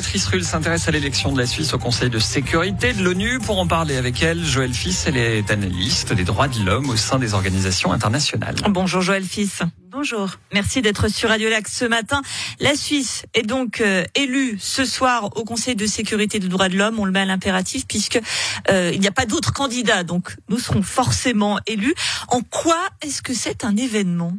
Béatrice Rulle s'intéresse à l'élection de la Suisse au Conseil de sécurité de l'ONU. Pour en parler avec elle, Joël Fils, elle est analyste des droits de l'homme au sein des organisations internationales. Bonjour Joël Fils. Bonjour. Merci d'être sur Radio Lac ce matin. La Suisse est donc euh, élue ce soir au Conseil de sécurité des droits de l'homme. On le met à l'impératif puisque euh, il n'y a pas d'autres candidats. Donc nous serons forcément élus. En quoi est-ce que c'est un événement?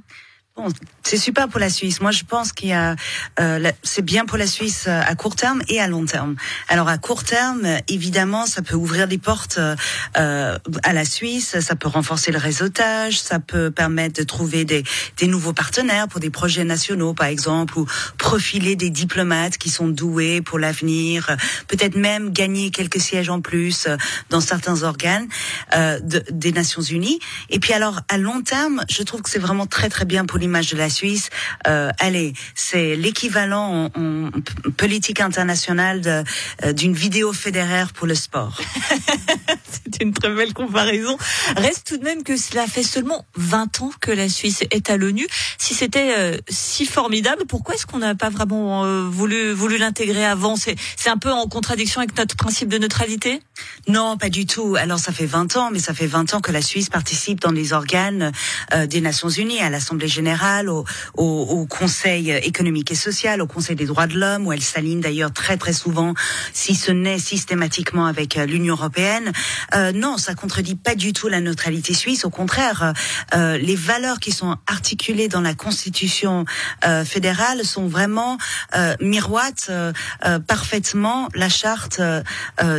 Bon, c'est super pour la Suisse. Moi, je pense qu'il y a, euh, c'est bien pour la Suisse euh, à court terme et à long terme. Alors, à court terme, évidemment, ça peut ouvrir des portes euh, à la Suisse, ça peut renforcer le réseautage, ça peut permettre de trouver des, des nouveaux partenaires pour des projets nationaux, par exemple, ou profiler des diplomates qui sont doués pour l'avenir, peut-être même gagner quelques sièges en plus euh, dans certains organes euh, de, des Nations Unies. Et puis, alors, à long terme, je trouve que c'est vraiment très très bien pour l'image de la Suisse. Euh, allez, c'est l'équivalent en, en, politique internationale euh, d'une vidéo fédéraire pour le sport. C'est une très belle comparaison. Reste tout de même que cela fait seulement 20 ans que la Suisse est à l'ONU. Si c'était euh, si formidable, pourquoi est-ce qu'on n'a pas vraiment euh, voulu, voulu l'intégrer avant? C'est un peu en contradiction avec notre principe de neutralité? Non, pas du tout. Alors ça fait 20 ans, mais ça fait 20 ans que la Suisse participe dans les organes euh, des Nations Unies, à l'Assemblée générale, au, au, au, Conseil économique et social, au Conseil des droits de l'homme, où elle s'aligne d'ailleurs très très souvent, si ce n'est systématiquement avec euh, l'Union européenne. Euh, non, ça contredit pas du tout la neutralité suisse. Au contraire, euh, les valeurs qui sont articulées dans la Constitution euh, fédérale sont vraiment euh, miroitent euh, parfaitement la charte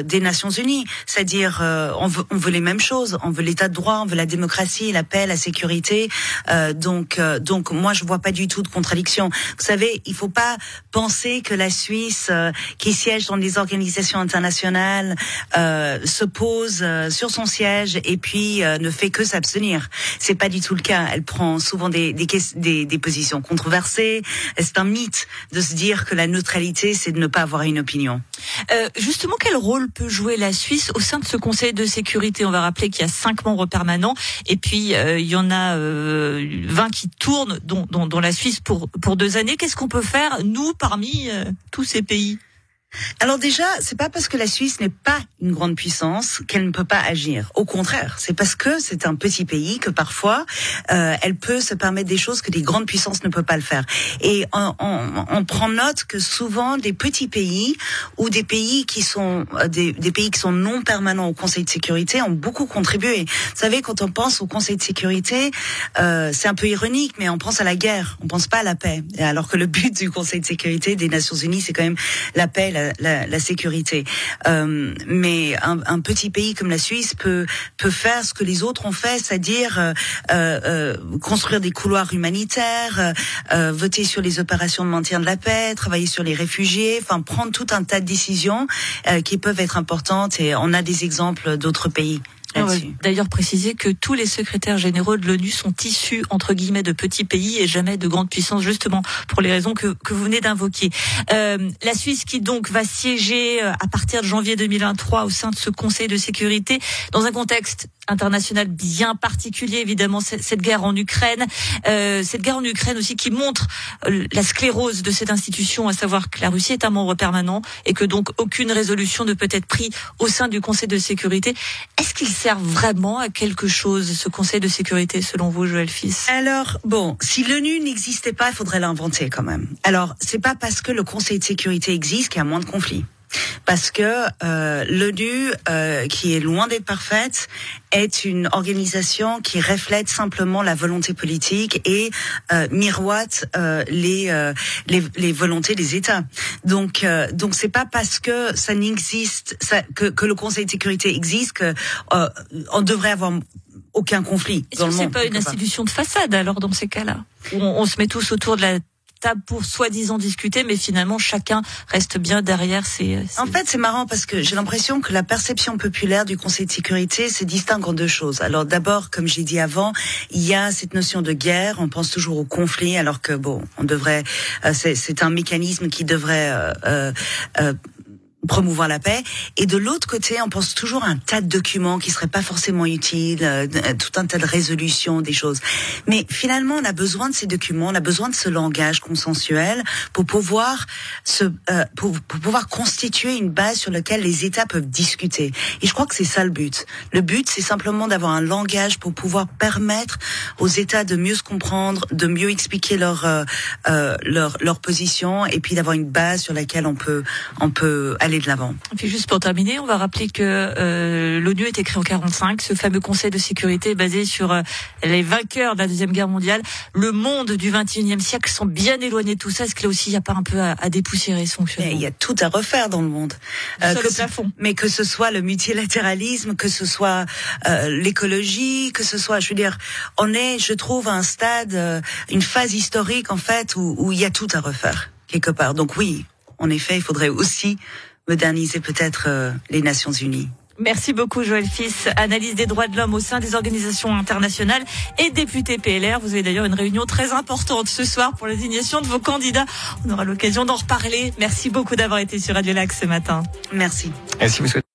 des Nations Unies. C'est-à-dire, on veut, on, veut, les mêmes choses. On veut l'État de droit, on veut la démocratie, la paix, la sécurité. donc, donc, moi, je vois pas du tout de contradiction. Vous savez, il faut pas penser que la Suisse, qui siège dans des organisations internationales, se pose sur son siège et puis euh, ne fait que s'abstenir. C'est pas du tout le cas. Elle prend souvent des, des, des, des positions controversées. C'est un mythe de se dire que la neutralité, c'est de ne pas avoir une opinion. Euh, justement, quel rôle peut jouer la Suisse au sein de ce Conseil de sécurité? On va rappeler qu'il y a cinq membres permanents et puis euh, il y en a euh, 20 qui tournent, dont, dont, dont, la Suisse pour, pour deux années. Qu'est-ce qu'on peut faire, nous, parmi euh, tous ces pays? Alors déjà, c'est pas parce que la Suisse n'est pas une grande puissance qu'elle ne peut pas agir. Au contraire, c'est parce que c'est un petit pays que parfois euh, elle peut se permettre des choses que des grandes puissances ne peuvent pas le faire. Et on, on, on prend note que souvent des petits pays ou des pays qui sont euh, des, des, pays qui sont non permanents au Conseil de sécurité ont beaucoup contribué. Vous savez, quand on pense au Conseil de sécurité, euh, c'est un peu ironique, mais on pense à la guerre, on pense pas à la paix. Alors que le but du Conseil de sécurité des Nations Unies, c'est quand même la paix. La, la, sécurité. Euh, mais un, un, petit pays comme la Suisse peut peut faire ce que les autres ont fait, c'est-à-dire euh, euh, construire des couloirs humanitaires, euh, voter sur les opérations de maintien de la paix, travailler sur les réfugiés, enfin prendre tout un tas de décisions euh, qui peuvent être importantes. Et on a des exemples d'autres pays. Va d'ailleurs préciser que tous les secrétaires généraux de l'ONU sont issus, entre guillemets, de petits pays et jamais de grandes puissances, justement pour les raisons que, que vous venez d'invoquer. Euh, la Suisse qui donc va siéger euh, à partir de janvier 2023 au sein de ce Conseil de sécurité dans un contexte international bien particulier, évidemment, cette guerre en Ukraine. Euh, cette guerre en Ukraine aussi qui montre euh, la sclérose de cette institution, à savoir que la Russie est un membre permanent et que donc aucune résolution ne peut être prise au sein du Conseil de sécurité. Est-ce qu'il sert vraiment à quelque chose, ce Conseil de sécurité, selon vous, Joël Fils? Alors, bon, si l'ONU n'existait pas, il faudrait l'inventer quand même. Alors, c'est pas parce que le Conseil de sécurité existe qu'il y a moins de conflits parce que euh, l'ONU, euh, qui est loin d'être parfaite, est une organisation qui reflète simplement la volonté politique et euh, miroite euh, les, euh, les, les volontés des États. Donc euh, donc c'est pas parce que ça n'existe ça, que, que le Conseil de sécurité existe que euh, on devrait avoir aucun conflit. Est-ce que c'est pas une institution de façade alors dans ces cas-là? Où on, on se met tous autour de la pour soi-disant discuter, mais finalement chacun reste bien derrière ses. En fait, c'est marrant parce que j'ai l'impression que la perception populaire du Conseil de sécurité se distingue en deux choses. Alors d'abord, comme j'ai dit avant, il y a cette notion de guerre. On pense toujours au conflit, alors que bon, on devrait. Euh, c'est un mécanisme qui devrait. Euh, euh, promouvoir la paix. Et de l'autre côté, on pense toujours à un tas de documents qui seraient pas forcément utiles, euh, tout un tas de résolutions, des choses. Mais finalement, on a besoin de ces documents, on a besoin de ce langage consensuel pour pouvoir se, euh, pour, pour, pouvoir constituer une base sur laquelle les États peuvent discuter. Et je crois que c'est ça le but. Le but, c'est simplement d'avoir un langage pour pouvoir permettre aux États de mieux se comprendre, de mieux expliquer leur euh, euh leur, leur position, et puis d'avoir une base sur laquelle on peut on peut aller de l'avant. Et puis juste pour terminer, on va rappeler que euh, l'ONU a été créée en 45, ce fameux Conseil de sécurité basé sur euh, les vainqueurs de la deuxième guerre mondiale. Le monde du 21e siècle sont bien éloignés de tout ça. Est-ce que là aussi il n'y a pas un peu à, à dépoussiérer son fonctionnement Il y a tout à refaire dans le monde. Euh, que, mais que ce soit le multilatéralisme, que ce soit euh, l'écologie, que ce soit, je veux dire, on est, je trouve, à un stade, euh, une phase historique en fait où, où il y a tout à refaire quelque part. Donc oui, en effet, il faudrait aussi moderniser peut-être euh, les Nations Unies. Merci beaucoup Joël Fils, analyse des droits de l'homme au sein des organisations internationales et député PLR. Vous avez d'ailleurs une réunion très importante ce soir pour l'indignation de vos candidats. On aura l'occasion d'en reparler. Merci beaucoup d'avoir été sur Radio Lac ce matin. Merci. Et si vous souhaitez